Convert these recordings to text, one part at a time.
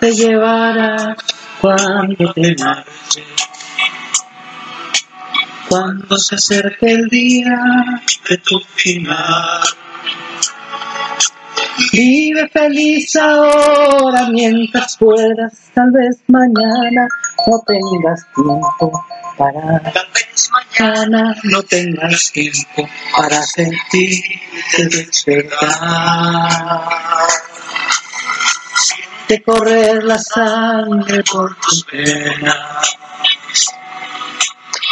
Te llevará cuando te marches. Cuando se acerque el día de tu final. Vive feliz ahora mientras puedas, tal vez mañana no tengas tiempo para tal vez mañana no tengas tiempo para sentirte despertar. Siente correr la sangre por tus venas.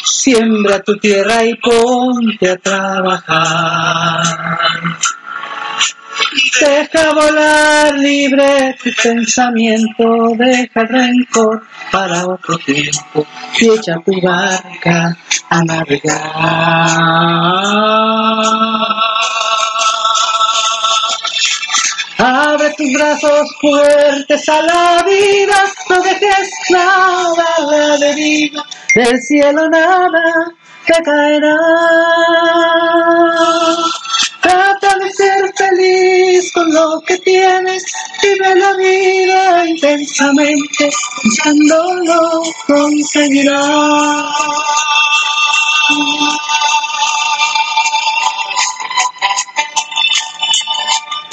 Siembra tu tierra y ponte a trabajar. Deja volar libre tu pensamiento, deja el rencor para otro tiempo y echa tu barca a navegar. Abre tus brazos fuertes a la vida, no dejes nada a la deriva, del cielo nada te caerá. Trata de ser feliz con lo que tienes, vive la vida intensamente, pensándolo conseguirás.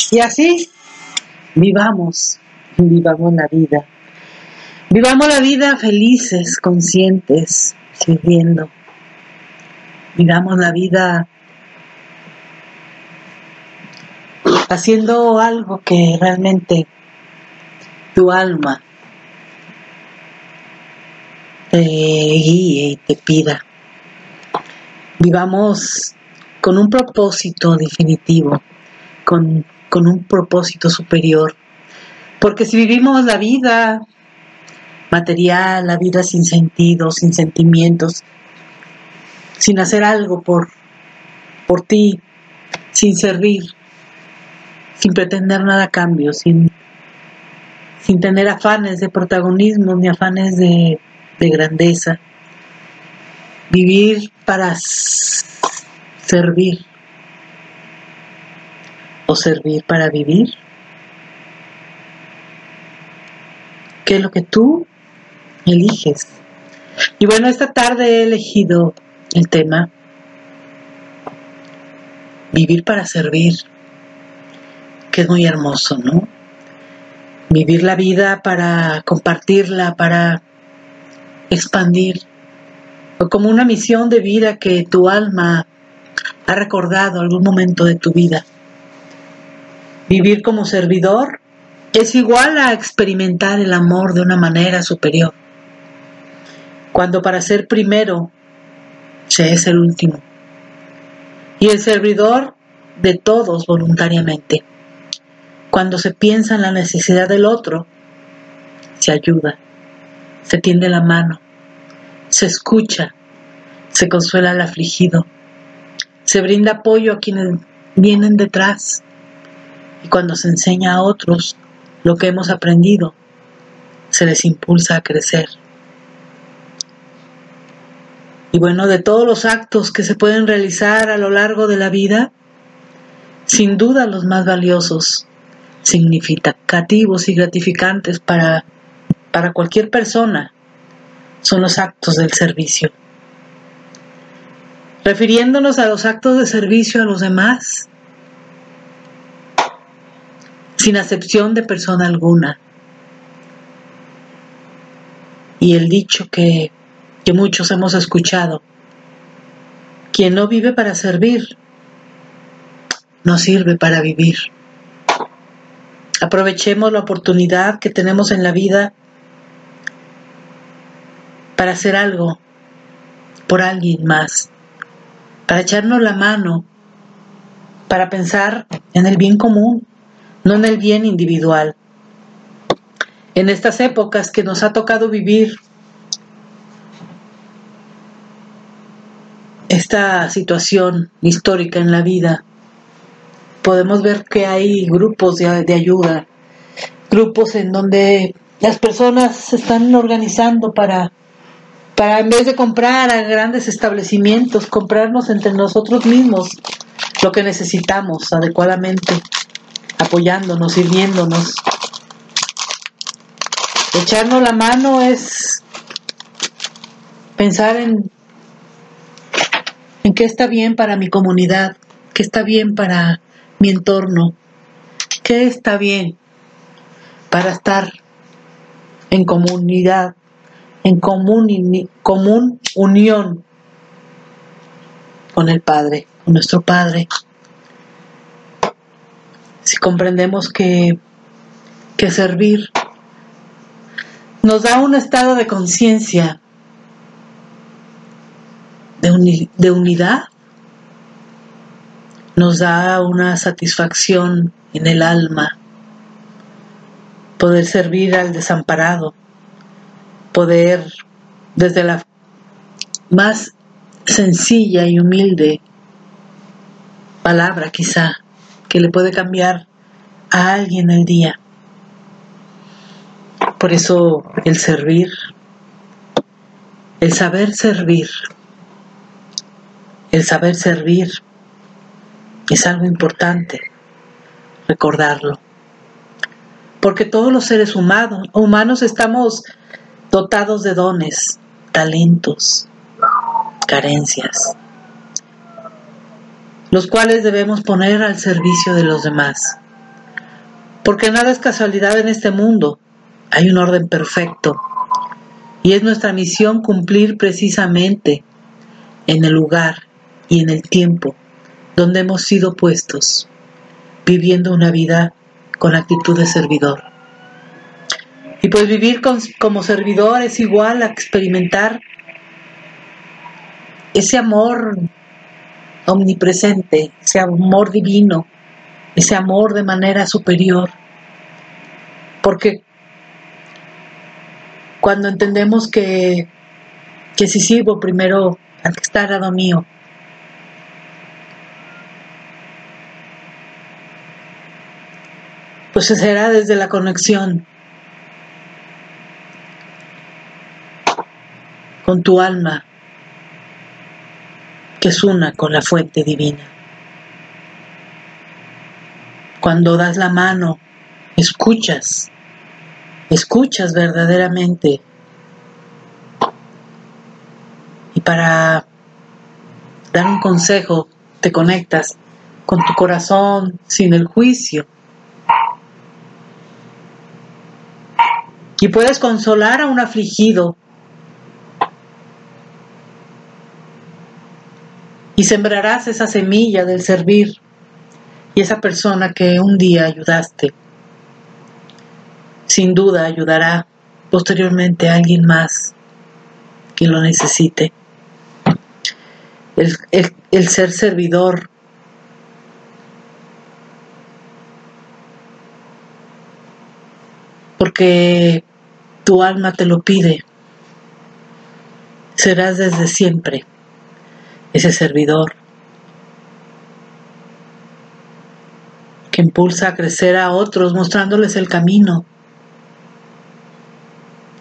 Y así, vivamos, vivamos la vida. Vivamos la vida felices, conscientes, sirviendo. Vivamos la vida haciendo algo que realmente tu alma te guíe y te pida. Vivamos con un propósito definitivo, con, con un propósito superior. Porque si vivimos la vida material, la vida sin sentido, sin sentimientos, sin hacer algo por, por ti, sin servir, sin pretender nada a cambio, sin, sin tener afanes de protagonismo ni afanes de, de grandeza. Vivir para servir o servir para vivir. ¿Qué es lo que tú eliges? Y bueno, esta tarde he elegido el tema vivir para servir, que es muy hermoso, ¿no? Vivir la vida para compartirla, para expandir, o como una misión de vida que tu alma ha recordado algún momento de tu vida. Vivir como servidor es igual a experimentar el amor de una manera superior. Cuando para ser primero se es el último. Y el servidor de todos voluntariamente. Cuando se piensa en la necesidad del otro, se ayuda, se tiende la mano, se escucha, se consuela al afligido, se brinda apoyo a quienes vienen detrás y cuando se enseña a otros lo que hemos aprendido, se les impulsa a crecer. Y bueno, de todos los actos que se pueden realizar a lo largo de la vida, sin duda los más valiosos, significativos y gratificantes para, para cualquier persona son los actos del servicio. Refiriéndonos a los actos de servicio a los demás, sin acepción de persona alguna. Y el dicho que, que muchos hemos escuchado, quien no vive para servir, nos sirve para vivir. Aprovechemos la oportunidad que tenemos en la vida para hacer algo por alguien más, para echarnos la mano, para pensar en el bien común, no en el bien individual. En estas épocas que nos ha tocado vivir esta situación histórica en la vida, podemos ver que hay grupos de, de ayuda, grupos en donde las personas se están organizando para para en vez de comprar a grandes establecimientos, comprarnos entre nosotros mismos lo que necesitamos adecuadamente, apoyándonos, sirviéndonos. Echarnos la mano es pensar en, en qué está bien para mi comunidad, qué está bien para mi entorno, qué está bien para estar en comunidad en común, común unión con el Padre, con nuestro Padre. Si comprendemos que, que servir nos da un estado de conciencia, de, de unidad, nos da una satisfacción en el alma, poder servir al desamparado, poder desde la más sencilla y humilde palabra quizá que le puede cambiar a alguien el día. Por eso el servir, el saber servir, el saber servir es algo importante recordarlo. Porque todos los seres humanos, estamos dotados de dones, talentos, carencias, los cuales debemos poner al servicio de los demás. Porque nada es casualidad en este mundo, hay un orden perfecto y es nuestra misión cumplir precisamente en el lugar y en el tiempo donde hemos sido puestos, viviendo una vida con actitud de servidor. Y pues vivir como servidor es igual a experimentar ese amor omnipresente, ese amor divino, ese amor de manera superior. Porque cuando entendemos que, que si sirvo primero al que está al lado mío, pues será desde la conexión con tu alma, que es una con la fuente divina. Cuando das la mano, escuchas, escuchas verdaderamente. Y para dar un consejo, te conectas con tu corazón sin el juicio. Y puedes consolar a un afligido y sembrarás esa semilla del servir y esa persona que un día ayudaste. Sin duda ayudará posteriormente a alguien más que lo necesite. El, ser servidor porque tu alma te lo pide. Serás desde siempre ese servidor que impulsa a crecer a otros mostrándoles el camino,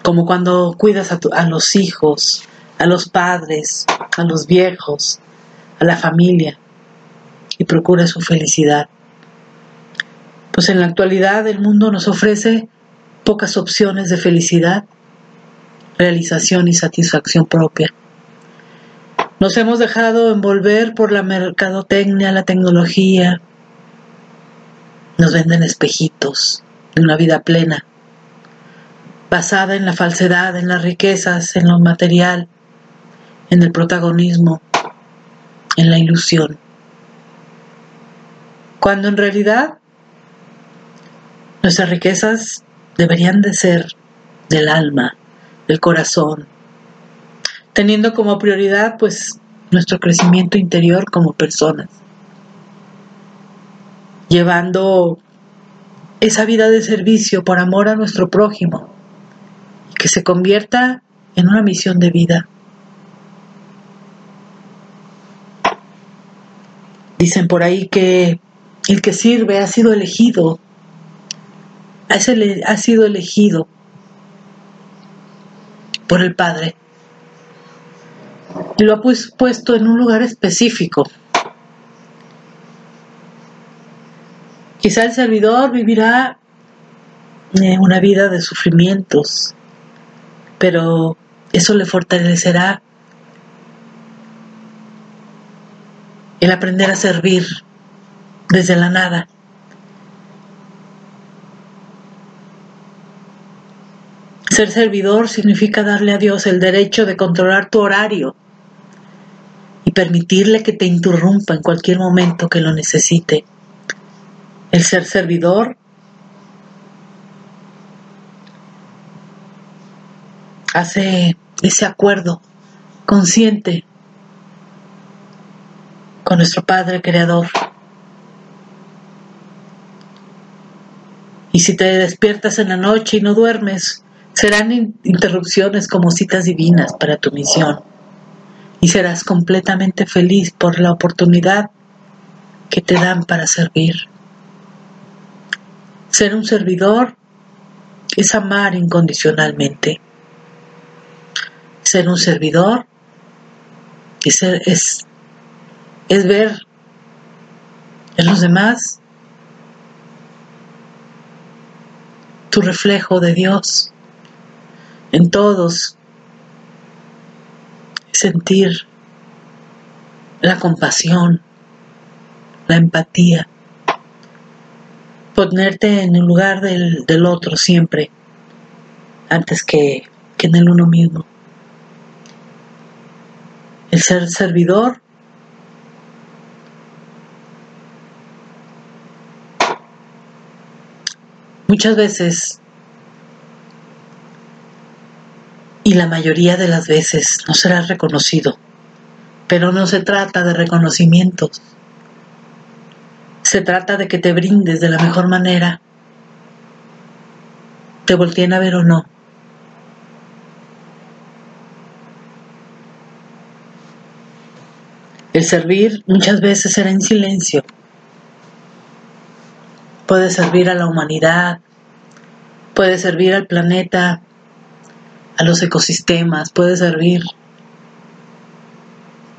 como cuando cuidas a, a los hijos, a los padres, a los viejos, a la familia y procuras su felicidad. Pues en la actualidad el mundo nos ofrece pocas opciones de felicidad, realización y satisfacción propia. Nos hemos dejado envolver por la mercadotecnia, la tecnología. Nos venden espejitos de una vida plena, basada en la falsedad, en las riquezas, en lo material, en el protagonismo, en la ilusión. cuando en realidad nuestras riquezas deberían de ser del alma, del corazón, teniendo como prioridad pues nuestro crecimiento interior como personas, llevando esa vida de servicio por amor a nuestro prójimo, que se convierta en una misión de vida. Dicen por ahí que el que sirve ha sido elegido, ha sido elegido por el Padre y lo ha pues, puesto en un lugar específico. Quizá el servidor vivirá eh, una vida de sufrimientos, pero eso le fortalecerá el aprender a servir desde la nada. Ser servidor significa darle a Dios el derecho de controlar tu horario y permitirle que te interrumpa en cualquier momento que lo necesite. El ser servidor hace ese acuerdo consciente con nuestro Padre Creador. Y si te despiertas en la noche y no duermes, serán interrupciones como citas divinas para tu misión. Y serás completamente feliz por la oportunidad que te dan para servir. Ser un servidor es amar incondicionalmente. Ser un servidor es, es, es ver en los demás tu reflejo de Dios en todos, sentir la compasión, la empatía, ponerte en el lugar del, del otro siempre, antes que, que en el uno mismo. El ser servidor Muchas veces, y la mayoría de las veces, no será reconocido, pero no se trata de reconocimientos. Se trata de que te brindes de la mejor manera, te volteen a ver o no. El servir muchas veces será en silencio puede servir a la humanidad, puede servir al planeta, a los ecosistemas, puede servir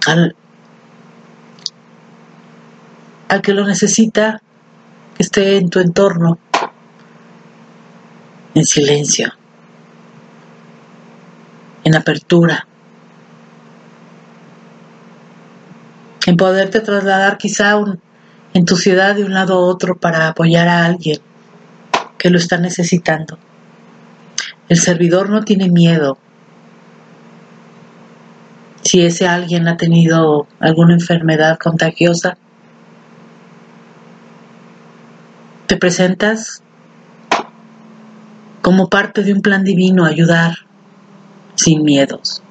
al, al que lo necesita, que esté en tu entorno, en silencio, en apertura, en poderte trasladar quizá un, en tu ciudad de un lado a otro para apoyar a alguien que lo está necesitando. El servidor no tiene miedo. Si ese alguien ha tenido alguna enfermedad contagiosa, te presentas como parte de un plan divino ayudar sin miedos.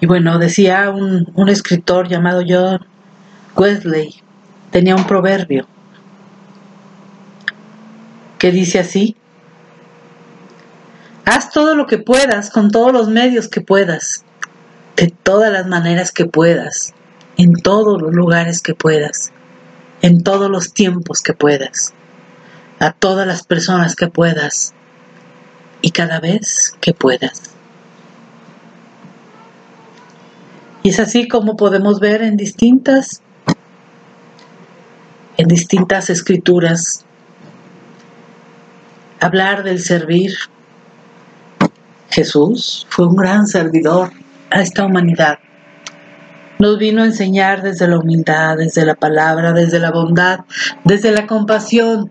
Y bueno, decía un, un escritor llamado John Wesley, tenía un proverbio que dice así, haz todo lo que puedas con todos los medios que puedas, de todas las maneras que puedas, en todos los lugares que puedas, en todos los tiempos que puedas, a todas las personas que puedas y cada vez que puedas. Y es así como podemos ver en distintas en distintas escrituras hablar del servir. Jesús fue un gran servidor a esta humanidad. Nos vino a enseñar desde la humildad, desde la palabra, desde la bondad, desde la compasión,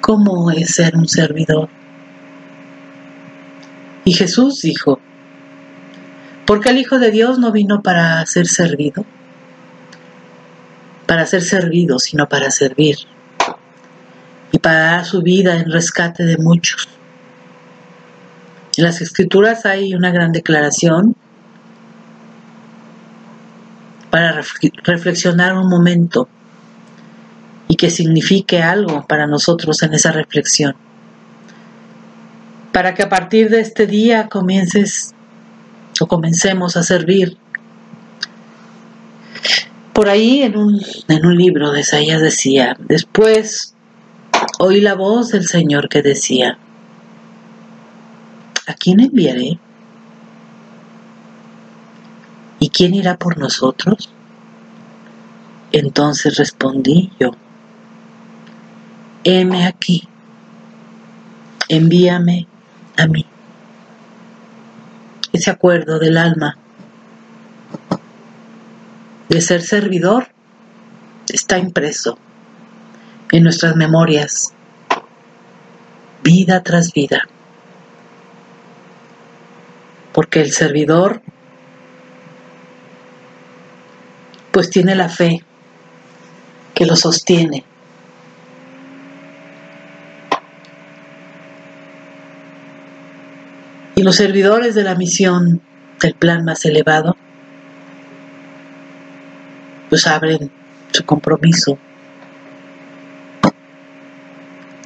cómo es ser un servidor. Y Jesús dijo, Porque el Hijo de Dios no vino para ser servido, para ser servido, sino para servir y para dar su vida en rescate de muchos. En las escrituras hay una gran declaración para reflexionar un momento y que signifique algo para nosotros en esa reflexión. Para que a partir de este día comiences o comencemos a servir. Por ahí en un, en un libro de Isaías decía, después oí la voz del Señor que decía, ¿a quién enviaré? ¿Y quién irá por nosotros? Entonces respondí yo, heme aquí, envíame a mí. Ese acuerdo del alma de ser servidor está impreso en nuestras memorias, vida tras vida. Porque el servidor pues tiene la fe que lo sostiene. Y los servidores de la misión del plan más elevado, pues abren su compromiso,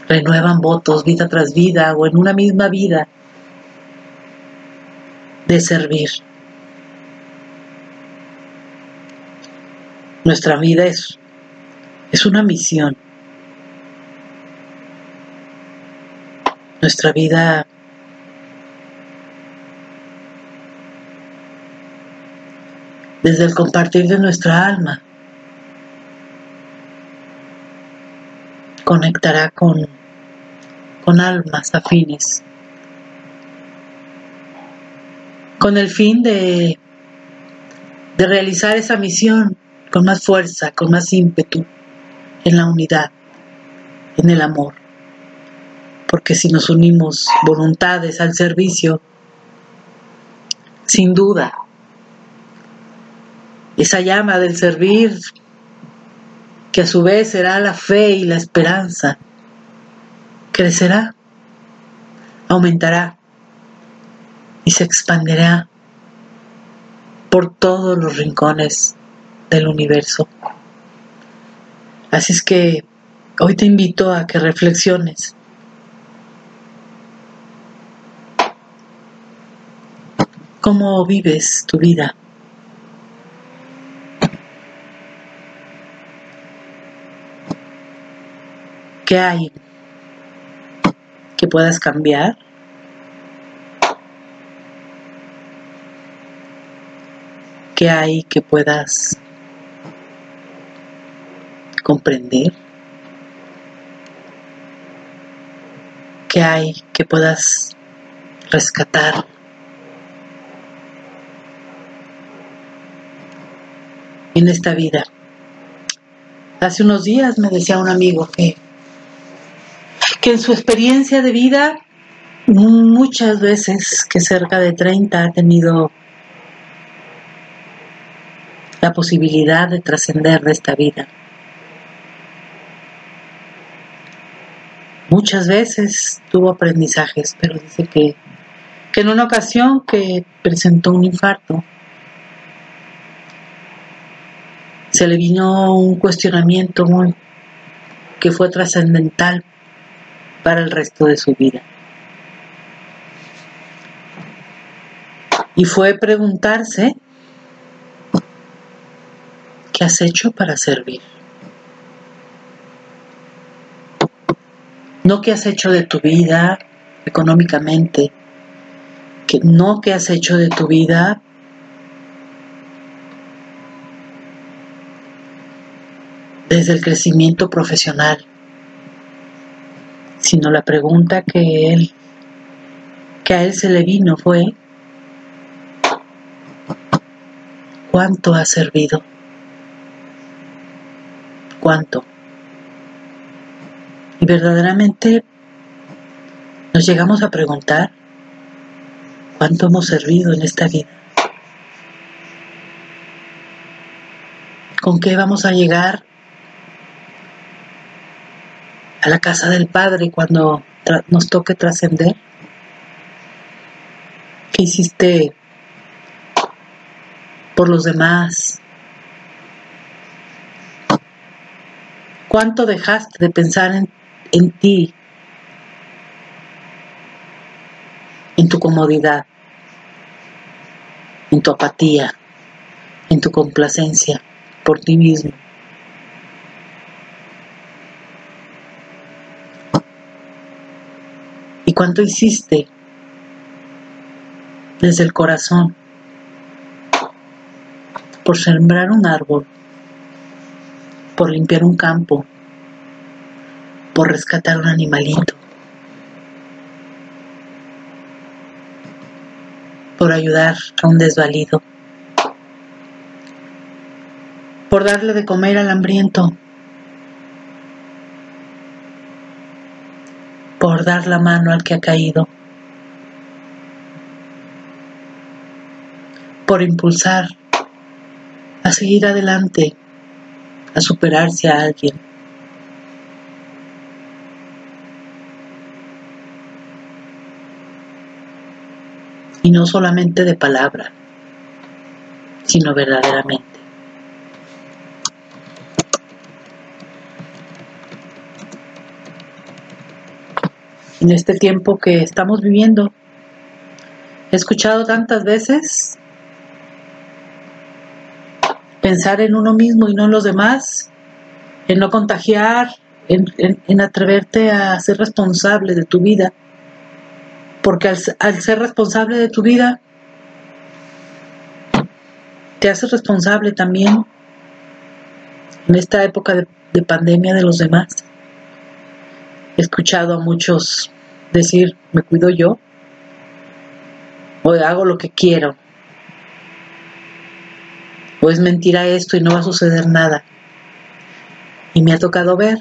renuevan votos vida tras vida o en una misma vida de servir. Nuestra vida es, es una misión. Nuestra vida desde el compartir de nuestra alma conectará con, con almas afines, con el fin de, de realizar esa misión con más fuerza, con más ímpetu, en la unidad, en el amor. Porque si nos unimos voluntades al servicio, sin duda, esa llama del servir, que a su vez será la fe y la esperanza, crecerá, aumentará y se expandirá por todos los rincones del universo. Así es que hoy te invito a que reflexiones. ¿Cómo vives tu vida? ¿Qué hay que puedas cambiar? ¿Qué hay que puedas comprender qué hay que puedas rescatar. en esta vida. Hace unos días me decía un amigo que, que en su experiencia de vida muchas veces que cerca de 30 ha tenido la posibilidad de trascender de esta vida. Muchas veces tuvo aprendizajes, pero dice que, en una ocasión que presentó un infarto, se le vino un cuestionamiento muy, que fue trascendental para el resto de su vida. Y fue preguntarse, ¿qué has hecho para servir? no qué has hecho de tu vida económicamente, que no qué has hecho de tu vida desde el crecimiento profesional, sino la pregunta que él que a él se le vino fue ¿cuánto ha servido? ¿Cuánto? Y verdaderamente nos llegamos a preguntar cuánto hemos servido en esta vida. ¿Con qué vamos a llegar a la casa del Padre cuando nos toque trascender? ¿Qué hiciste por los demás? ¿Cuánto dejaste de pensar en, en ti, en tu comodidad, en tu apatía, en tu complacencia por ti mismo? ¿Y cuánto hiciste desde el corazón. Por sembrar un árbol, por limpiar un campo, por rescatar un animalito, por ayudar a un desvalido, por darle de comer al hambriento, por dar la mano al que ha caído, por impulsar a seguir adelante, a superarse a alguien. Y no solamente de palabra, sino verdaderamente. En este tiempo que estamos viviendo, he escuchado tantas veces pensar en uno mismo y no en los demás, en no contagiar, en, atreverte a ser responsable de tu vida. Porque al, ser responsable de tu vida, te haces responsable también en esta época de pandemia de los demás. He escuchado a muchos decir, me cuido yo, o hago lo que quiero, o es mentira esto y no va a suceder nada. Y me ha tocado ver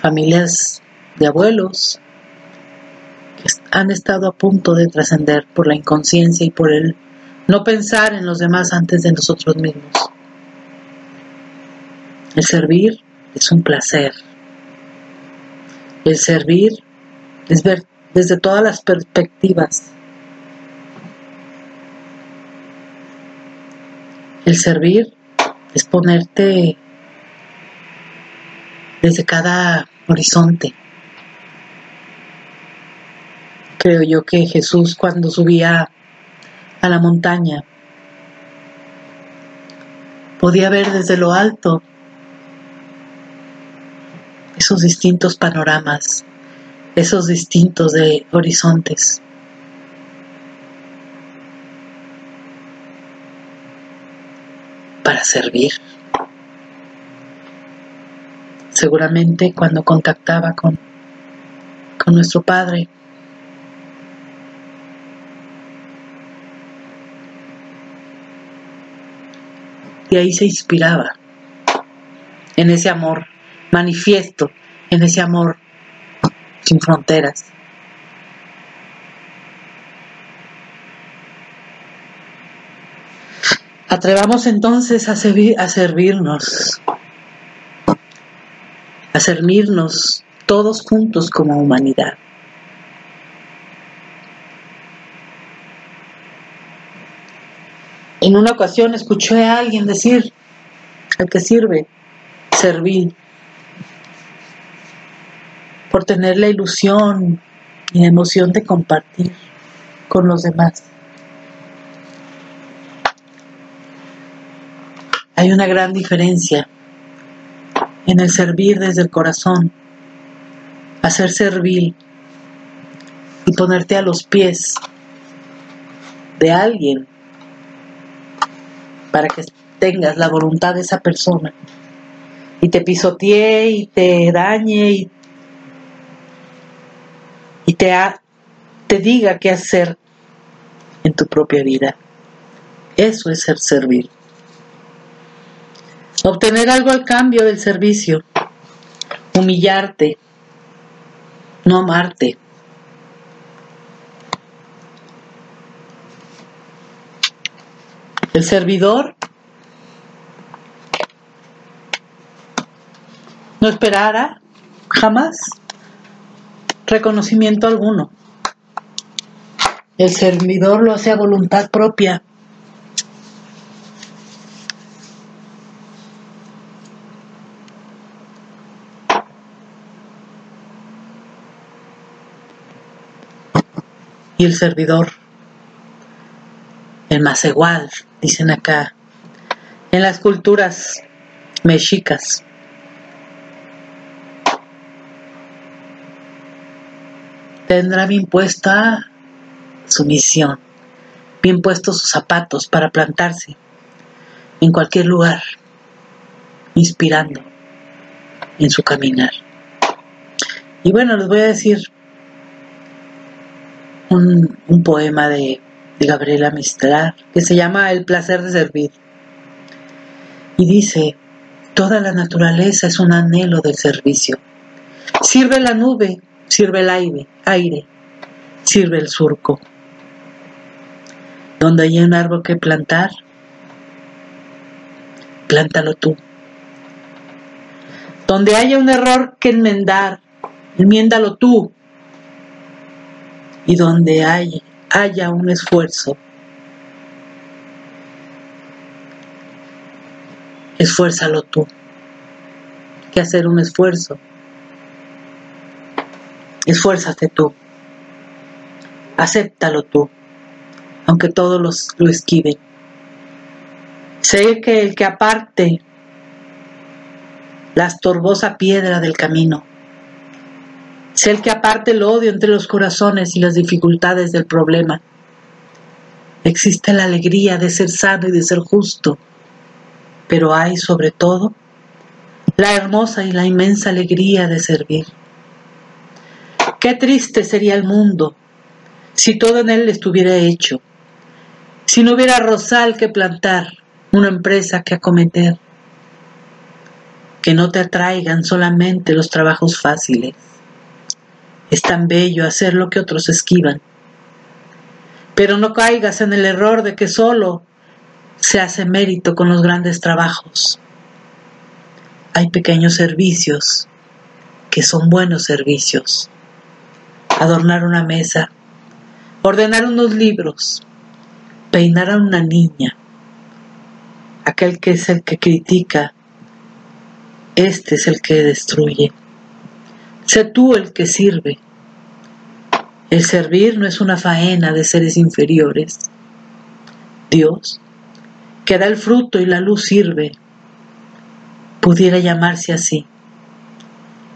familias de abuelos que han estado a punto de trascender por la inconsciencia y por el no pensar en los demás antes de nosotros mismos. El servir es un placer. El servir es ver desde todas las perspectivas El servir es ponerte desde cada horizonte. Creo yo que Jesús cuando subía a la montaña podía ver desde lo alto esos distintos panoramas, esos distintos de horizontes. para servir. Seguramente cuando contactaba con, con nuestro Padre, y ahí se inspiraba en ese amor manifiesto, en ese amor sin fronteras. Atrevamos entonces a, a servirnos, a servirnos todos juntos como humanidad. En una ocasión escuché a alguien decir, al que sirve, servir, por tener la ilusión y la emoción de compartir con los demás. Hay una gran diferencia en el servir desde el corazón, hacer servir y ponerte a los pies de alguien para que tengas la voluntad de esa persona y te pisotee y te dañe y, y te, te diga qué hacer en tu propia vida. Eso es ser servir. Obtener algo al cambio del servicio. Humillarte. No amarte. El servidor no esperará jamás reconocimiento alguno. El servidor lo hace a voluntad propia. Y el servidor, el más igual, dicen acá, en las culturas mexicas, tendrá bien puesta su misión, bien puestos sus zapatos para plantarse en cualquier lugar, inspirando en su caminar. Y bueno, les voy a decir un, un poema de, de Gabriela Mistral que se llama El placer de servir. Y dice, toda la naturaleza es un anhelo del servicio. Sirve la nube sirve el aire, aire, sirve el surco. Donde hay un árbol que plantar, plántalo tú. Donde haya un error que enmendar, enmiéndalo tú. Y donde hay, haya un esfuerzo, esfuérzalo tú. Que hacer un esfuerzo Esfuérzate tú. Acéptalo tú, aunque todos los, lo esquiven. Sé que el que aparte la estorbosa piedra del camino, sé el que aparte el odio entre los corazones y las dificultades del problema. Existe la alegría de ser sano y de ser justo, pero hay sobre todo la hermosa y la inmensa alegría de servir. Qué triste sería el mundo si todo en él estuviera hecho, si no hubiera rosal que plantar, una empresa que acometer, que no te atraigan solamente los trabajos fáciles. Es tan bello hacer lo que otros esquivan. Pero no caigas en el error de que solo se hace mérito con los grandes trabajos. Hay pequeños servicios que son buenos servicios adornar una mesa, ordenar unos libros, peinar a una niña, aquel que es el que critica, este es el que destruye. Sé tú el que sirve. El servir no es una faena de seres inferiores. Dios, que da el fruto y la luz sirve, pudiera llamarse así.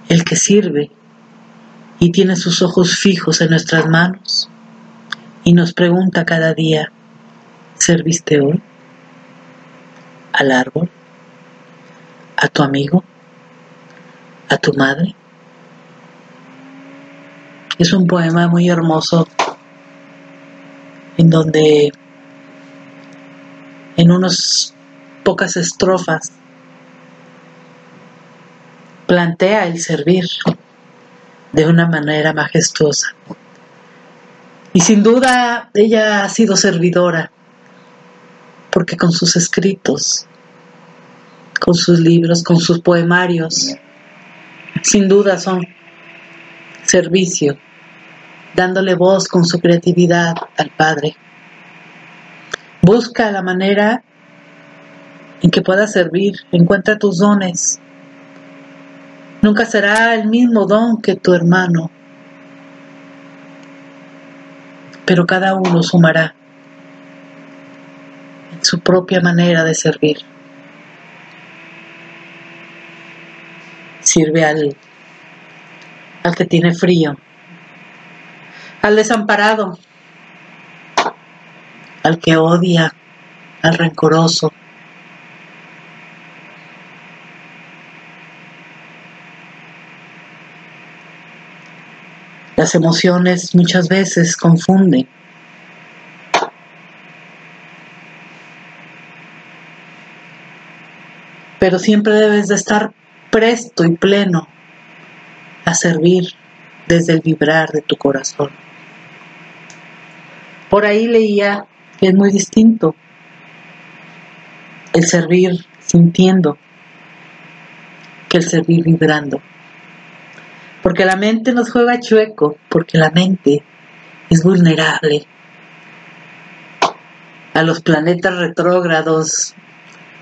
El que sirve y tiene sus ojos fijos en nuestras manos y nos pregunta cada día, ¿serviste hoy? ¿Al árbol? ¿A tu amigo? ¿A tu madre? Es un poema muy hermoso en donde en unas pocas estrofas plantea el servir de una manera majestuosa. Y sin duda ella ha sido servidora, porque con sus escritos, con sus libros, con sus poemarios, sin duda son servicio, dándole voz con su creatividad al Padre. Busca la manera en que pueda servir, encuentra tus dones, Nunca será el mismo don que tu hermano, pero cada uno sumará en su propia manera de servir. Sirve al, al que tiene frío, al desamparado, al que odia, al rencoroso, Las emociones muchas veces confunden. Pero siempre debes de estar presto y pleno a servir desde el vibrar de tu corazón. Por ahí leía que es muy distinto el servir sintiendo que el servir vibrando. Porque la mente nos juega chueco, porque la mente es vulnerable a los planetas retrógrados,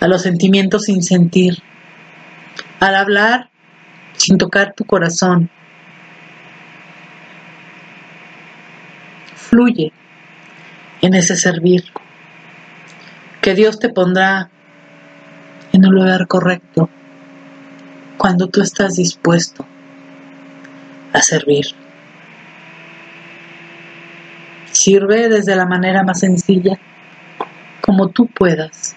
a los sentimientos sin sentir, al hablar sin tocar tu corazón. Fluye en ese servir, que Dios te pondrá en un lugar correcto cuando tú estás dispuesto a servir. Sirve desde la manera más sencilla, como tú puedas.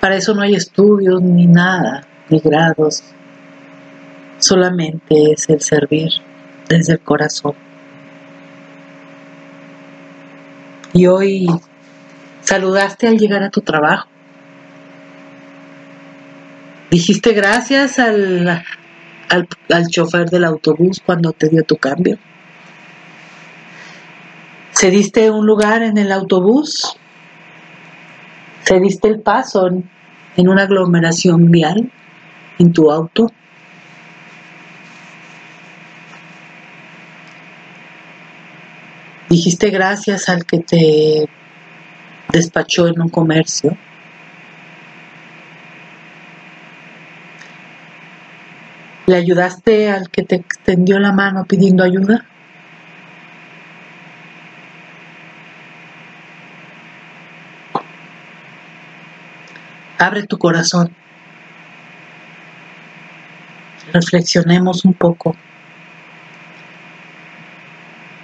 Para eso no hay estudios ni nada, ni grados. Solamente es el servir desde el corazón. Y hoy saludaste al llegar a tu trabajo. Dijiste gracias al, al, al chofer del autobús cuando te dio tu cambio. ¿Cediste un lugar en el autobús? ¿Cediste el paso en, en una aglomeración vial en tu auto? Dijiste gracias al que te despachó en un comercio. ¿Le ayudaste al que te extendió la mano pidiendo ayuda? Abre tu corazón. Reflexionemos un poco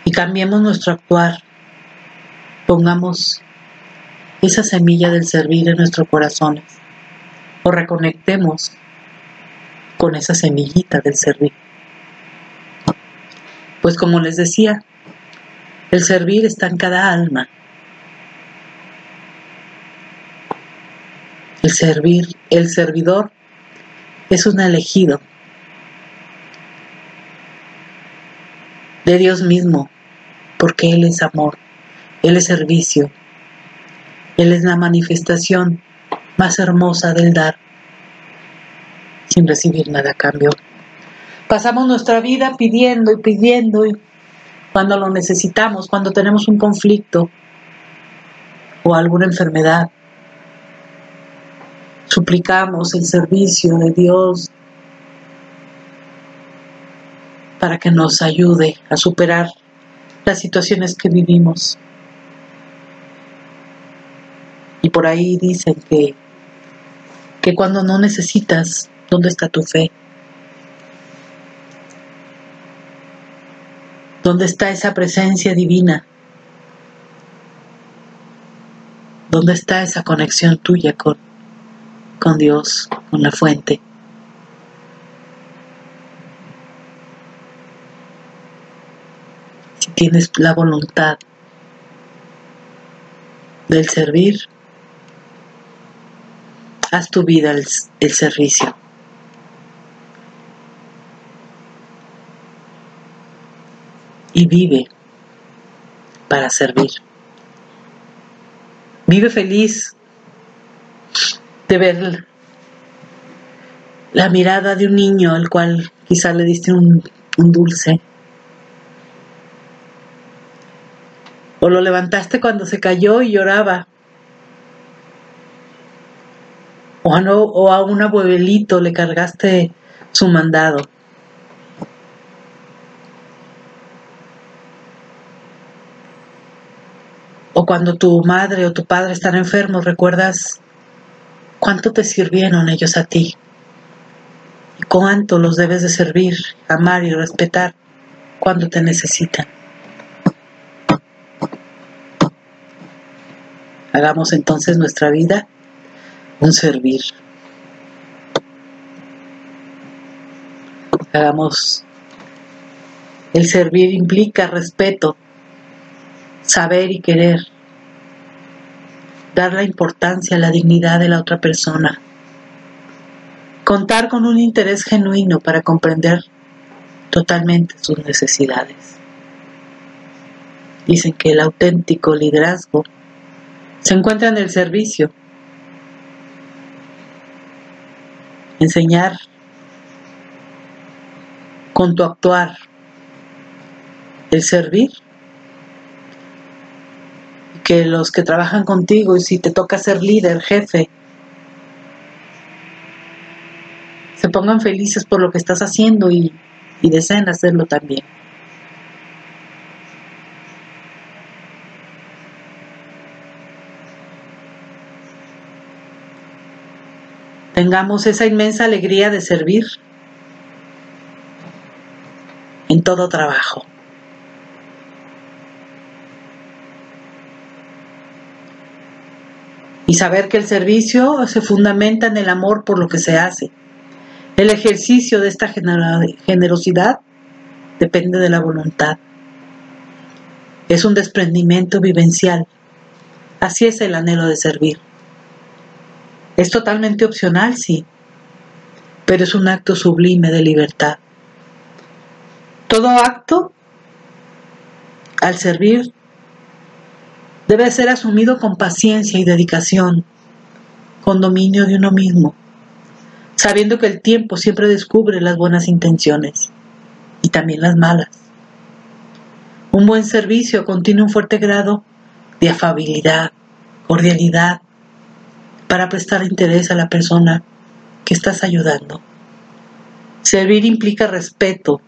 y cambiemos nuestro actuar. Pongamos esa semilla del servir en nuestros corazones o reconectemos con esa semillita del servir. Pues como les decía, el servir está en cada alma. El servir, el servidor es un elegido de Dios mismo, porque Él es amor, Él es servicio, Él es la manifestación más hermosa del dar, sin recibir nada a cambio. Pasamos nuestra vida pidiendo y pidiendo y cuando lo necesitamos, cuando tenemos un conflicto o alguna enfermedad, suplicamos el servicio de Dios para que nos ayude a superar las situaciones que vivimos. Y por ahí dicen que, que cuando no necesitas, ¿dónde está tu fe? ¿Dónde está esa presencia divina? ¿Dónde está esa conexión tuya con, con Dios, con la fuente. Si tienes la voluntad del servir, haz tu vida el, el servicio. Y vive para servir. Vive feliz de ver la mirada de un niño al cual quizá le diste un, un dulce. O lo levantaste cuando se cayó y lloraba. O a, no, o a un abuelito le cargaste su mandado. O cuando tu madre o tu padre están enfermos, recuerdas cuánto te sirvieron ellos a ti y cuánto los debes de servir, amar y respetar cuando te necesitan. Hagamos entonces nuestra vida un servir. Hagamos el servir implica respeto, saber y querer, dar la importancia a la dignidad de la otra persona, contar con un interés genuino para comprender totalmente sus necesidades. Dicen que el auténtico liderazgo se encuentra en el servicio enseñar con tu actuar el servir. Que los que trabajan contigo y si te toca ser líder, jefe, se pongan felices por lo que estás haciendo y, deseen hacerlo también. Tengamos esa inmensa alegría de servir en todo trabajo. Y saber que el servicio se fundamenta en el amor por lo que se hace. El ejercicio de esta generosidad depende de la voluntad. Es un desprendimiento vivencial. Así es el anhelo de servir. Es totalmente opcional, sí, pero es un acto sublime de libertad. Todo acto al servir debe ser asumido con paciencia y dedicación, con dominio de uno mismo, sabiendo que el tiempo siempre descubre las buenas intenciones y también las malas. Un buen servicio contiene un fuerte grado de afabilidad, cordialidad, para prestar interés a la persona que estás ayudando. Servir implica respeto,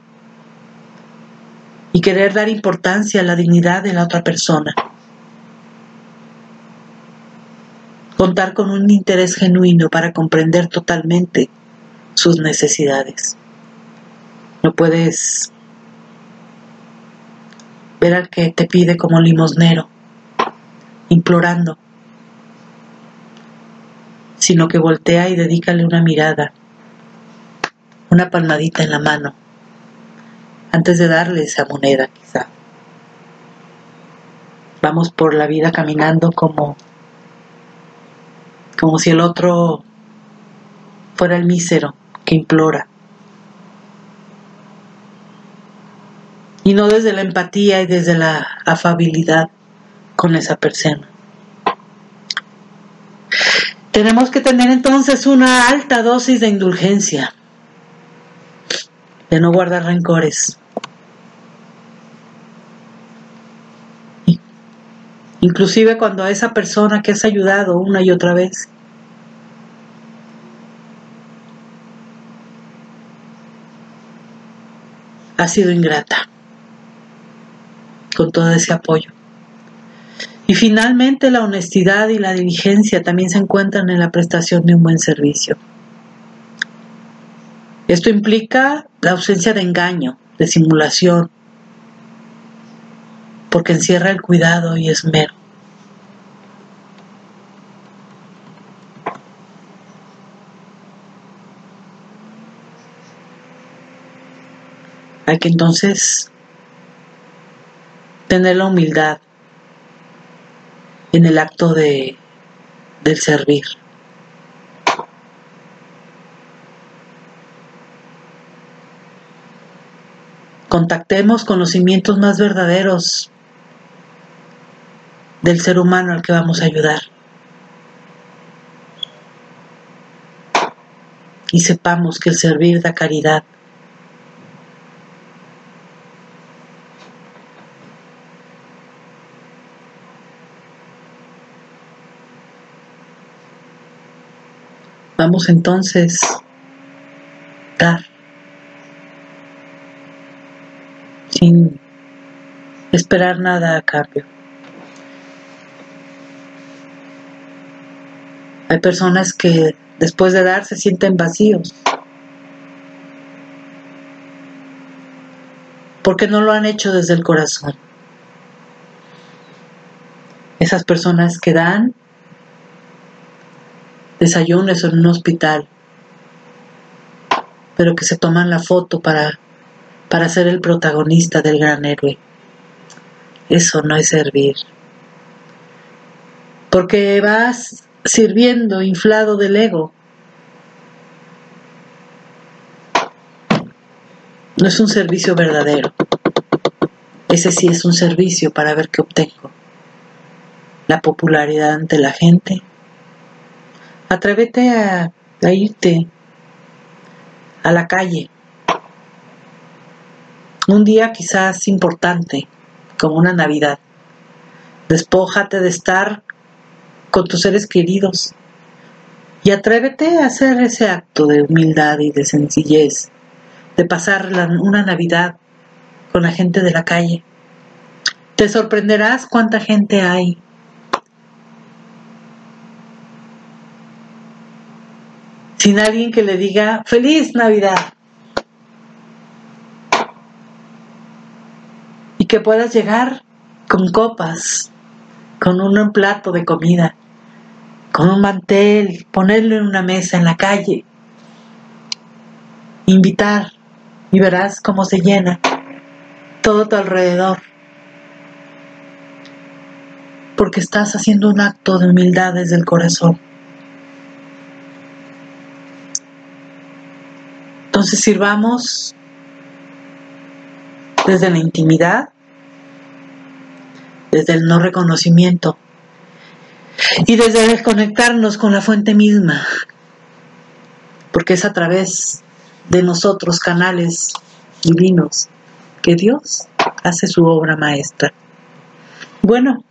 y querer dar importancia a la dignidad de la otra persona. Contar con un interés genuino para comprender totalmente sus necesidades. No puedes ver al que te pide como limosnero, implorando, sino que voltea y dedícale una mirada, una palmadita en la mano antes de darle esa moneda quizá. Vamos por la vida caminando como como si el otro fuera el mísero que implora. Y no desde la empatía y desde la afabilidad con esa persona. Tenemos que tener entonces una alta dosis de indulgencia, de no guardar rencores, inclusive cuando a esa persona que has ayudado una y otra vez ha sido ingrata con todo ese apoyo. Y finalmente la honestidad y la diligencia también se encuentran en la prestación de un buen servicio. Esto implica la ausencia de engaño, de simulación, porque encierra el cuidado y esmero. Hay que entonces tener la humildad en el acto de, del servir. Contactemos conocimientos más verdaderos del ser humano al que vamos a ayudar. Y sepamos que el servir da caridad. Vamos entonces dar sin esperar nada a cambio. Hay personas que después de dar se sienten vacíos. Porque no lo han hecho desde el corazón. Esas personas que dan desayunos en un hospital, pero que se toman la foto para, para ser el protagonista del gran héroe. Eso no es servir. Porque vas sirviendo inflado del ego. No es un servicio verdadero. Ese sí es un servicio para ver qué obtengo. La popularidad ante la gente. Atrévete a, a irte a la calle. Un día quizás importante, como una Navidad. Despójate de estar con tus seres queridos y atrévete a hacer ese acto de humildad y de sencillez, de pasar una Navidad con la gente de la calle. Te sorprenderás cuánta gente hay. Sin alguien que le diga feliz Navidad. Y que puedas llegar con copas, con un plato de comida, con un mantel, ponerlo en una mesa en la calle, invitar y verás cómo se llena todo tu alrededor. Porque estás haciendo un acto de humildad desde el corazón. Entonces sirvamos desde la intimidad desde el no reconocimiento y desde desconectarnos con la fuente misma, porque es a través de nosotros, canales divinos, que Dios hace su obra maestra. Bueno,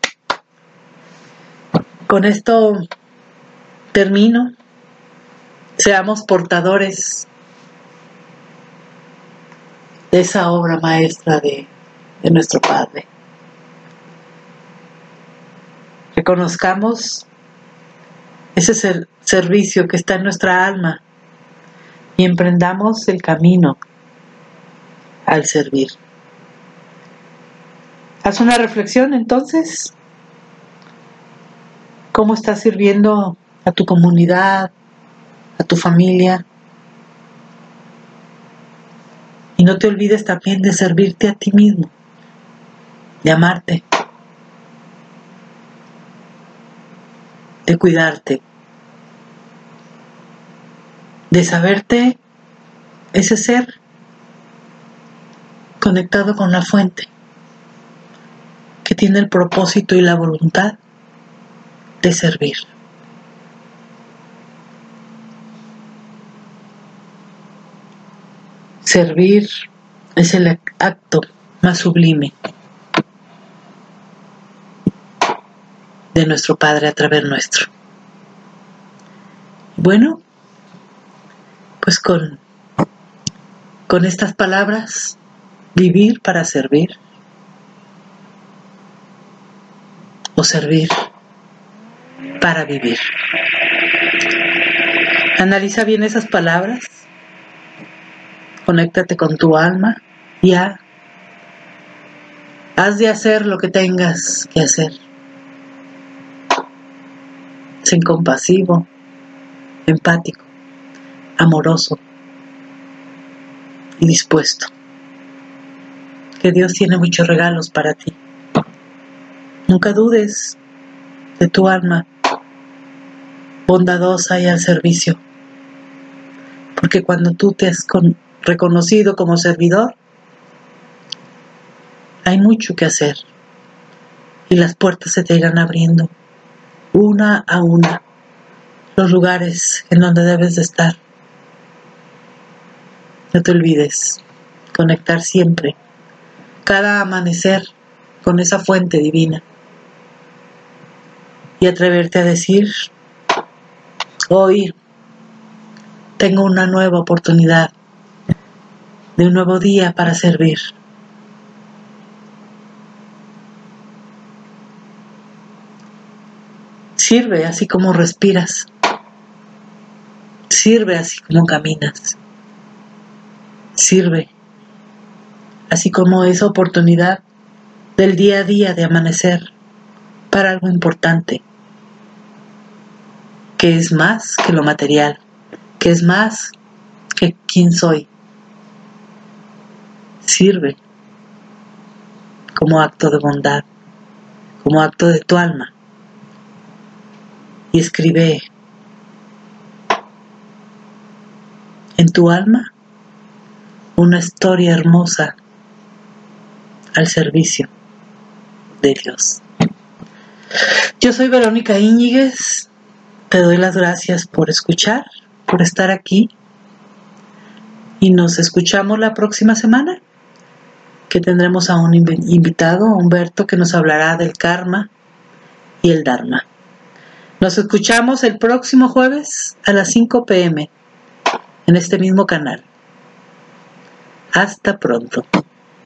con esto termino. Seamos portadores de esa obra maestra de, de nuestro Padre. Reconozcamos ese servicio que está en nuestra alma y emprendamos el camino al servir. Haz una reflexión entonces. ¿Cómo estás sirviendo a tu comunidad, a tu familia? Y no te olvides también de servirte a ti mismo, de amarte. De cuidarte, de saberte ese ser conectado con la fuente, que tiene el propósito y la voluntad de servir. Servir es el acto más sublime de nuestro Padre a través nuestro. Bueno, pues con, con estas palabras, vivir para servir o servir para vivir. Analiza bien esas palabras, conéctate con tu alma y haz de hacer lo que tengas que hacer Compasivo, empático, amoroso y dispuesto. Que Dios tiene muchos regalos para ti. Nunca dudes de tu alma bondadosa y al servicio. Porque cuando tú te has reconocido como servidor, hay mucho que hacer y las puertas se te irán abriendo una a una los lugares en donde debes de estar. No te olvides conectar siempre, cada amanecer con esa fuente divina y atreverte a decir, hoy tengo una nueva oportunidad de un nuevo día para servir. Sirve así como respiras. Sirve así como caminas. Sirve así como esa oportunidad del día a día de amanecer para algo importante, que es más que lo material, que es más que quién soy. Sirve como acto de bondad, como acto de tu alma y escribe en tu alma una historia hermosa al servicio de Dios. Yo soy Verónica Íñiguez, te doy las gracias por escuchar, por estar aquí y nos escuchamos la próxima semana, que tendremos a un invitado, Humberto, que nos hablará del karma y el dharma. Nos escuchamos el próximo jueves a las 5 pm en este mismo canal. Hasta pronto.